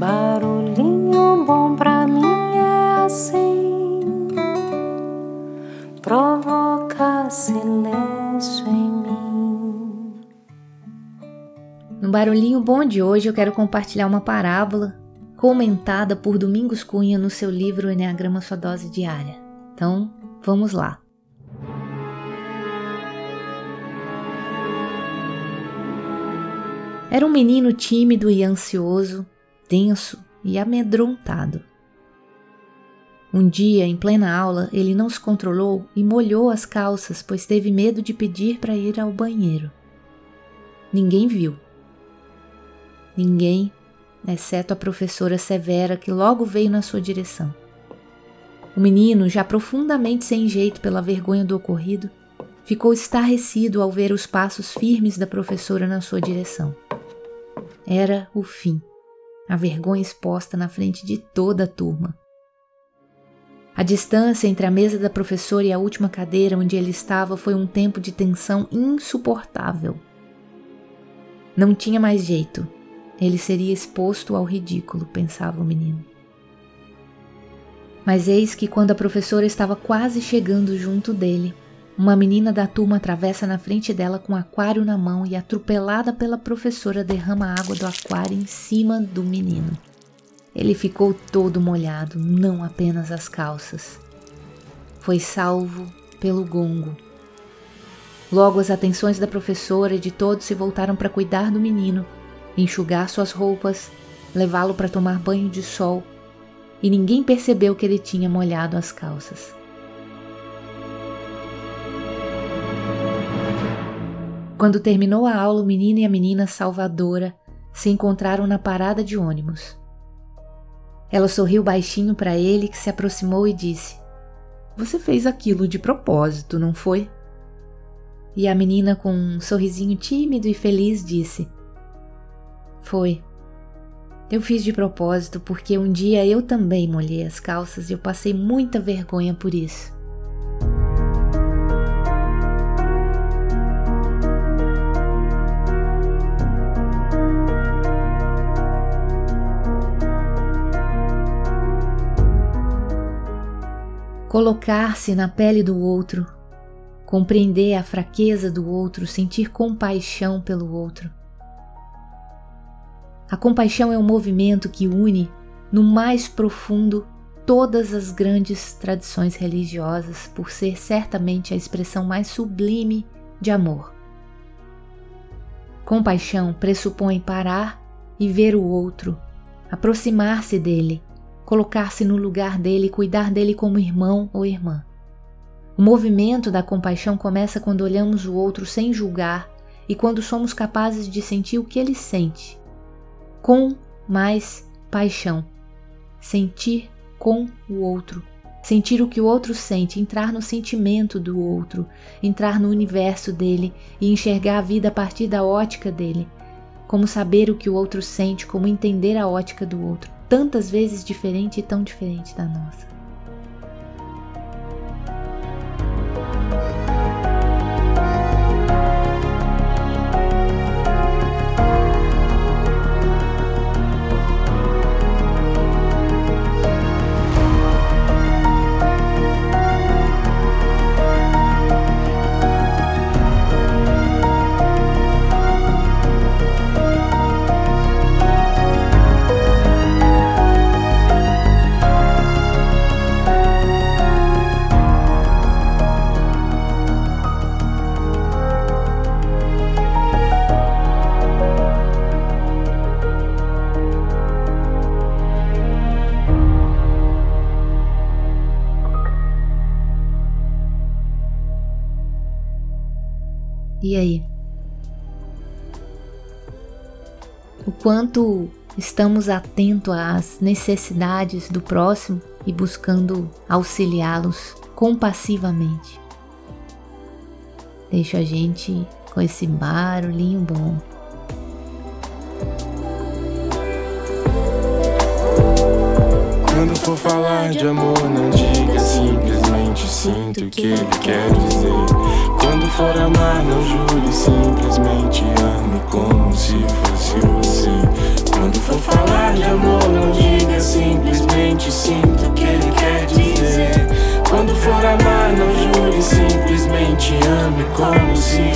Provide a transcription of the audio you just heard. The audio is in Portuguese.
Barulhinho bom pra mim é assim, provoca silêncio em mim. No Barulhinho Bom de hoje eu quero compartilhar uma parábola comentada por Domingos Cunha no seu livro Enneagrama Sua Dose Diária. Então, vamos lá. Era um menino tímido e ansioso, tenso e amedrontado. Um dia, em plena aula, ele não se controlou e molhou as calças, pois teve medo de pedir para ir ao banheiro. Ninguém viu. Ninguém, exceto a professora Severa, que logo veio na sua direção. O menino, já profundamente sem jeito pela vergonha do ocorrido, ficou estarrecido ao ver os passos firmes da professora na sua direção. Era o fim, a vergonha exposta na frente de toda a turma. A distância entre a mesa da professora e a última cadeira onde ele estava foi um tempo de tensão insuportável. Não tinha mais jeito. Ele seria exposto ao ridículo, pensava o menino. Mas eis que, quando a professora estava quase chegando junto dele, uma menina da turma atravessa na frente dela com um aquário na mão e, atropelada pela professora, derrama água do aquário em cima do menino. Ele ficou todo molhado, não apenas as calças. Foi salvo pelo gongo. Logo as atenções da professora e de todos se voltaram para cuidar do menino, enxugar suas roupas, levá-lo para tomar banho de sol, e ninguém percebeu que ele tinha molhado as calças. Quando terminou a aula, o menino e a menina Salvadora se encontraram na parada de ônibus. Ela sorriu baixinho para ele, que se aproximou e disse: Você fez aquilo de propósito, não foi? E a menina, com um sorrisinho tímido e feliz, disse: Foi. Eu fiz de propósito porque um dia eu também molhei as calças e eu passei muita vergonha por isso. Colocar-se na pele do outro, compreender a fraqueza do outro, sentir compaixão pelo outro. A compaixão é um movimento que une no mais profundo todas as grandes tradições religiosas, por ser certamente a expressão mais sublime de amor. Compaixão pressupõe parar e ver o outro, aproximar-se dele, colocar-se no lugar dele e cuidar dele como irmão ou irmã. O movimento da compaixão começa quando olhamos o outro sem julgar e quando somos capazes de sentir o que ele sente, com mais paixão. Sentir com o outro, sentir o que o outro sente, entrar no sentimento do outro, entrar no universo dele e enxergar a vida a partir da ótica dele, como saber o que o outro sente, como entender a ótica do outro tantas vezes diferente e tão diferente da nossa. E aí? O quanto estamos atentos às necessidades do próximo e buscando auxiliá-los compassivamente. Deixa a gente com esse barulhinho bom. Quando for falar de amor, não diga simplesmente realmente sinto o que ele quer dizer. Quando for amar, não jure, simplesmente ame como se fosse você. Quando for falar de amor, não diga, simplesmente sinto o que ele quer dizer. Quando for amar, não jure, simplesmente ame como se